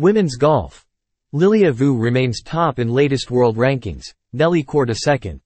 Women's golf. Lilia Vu remains top in latest world rankings. Nelly Korda second.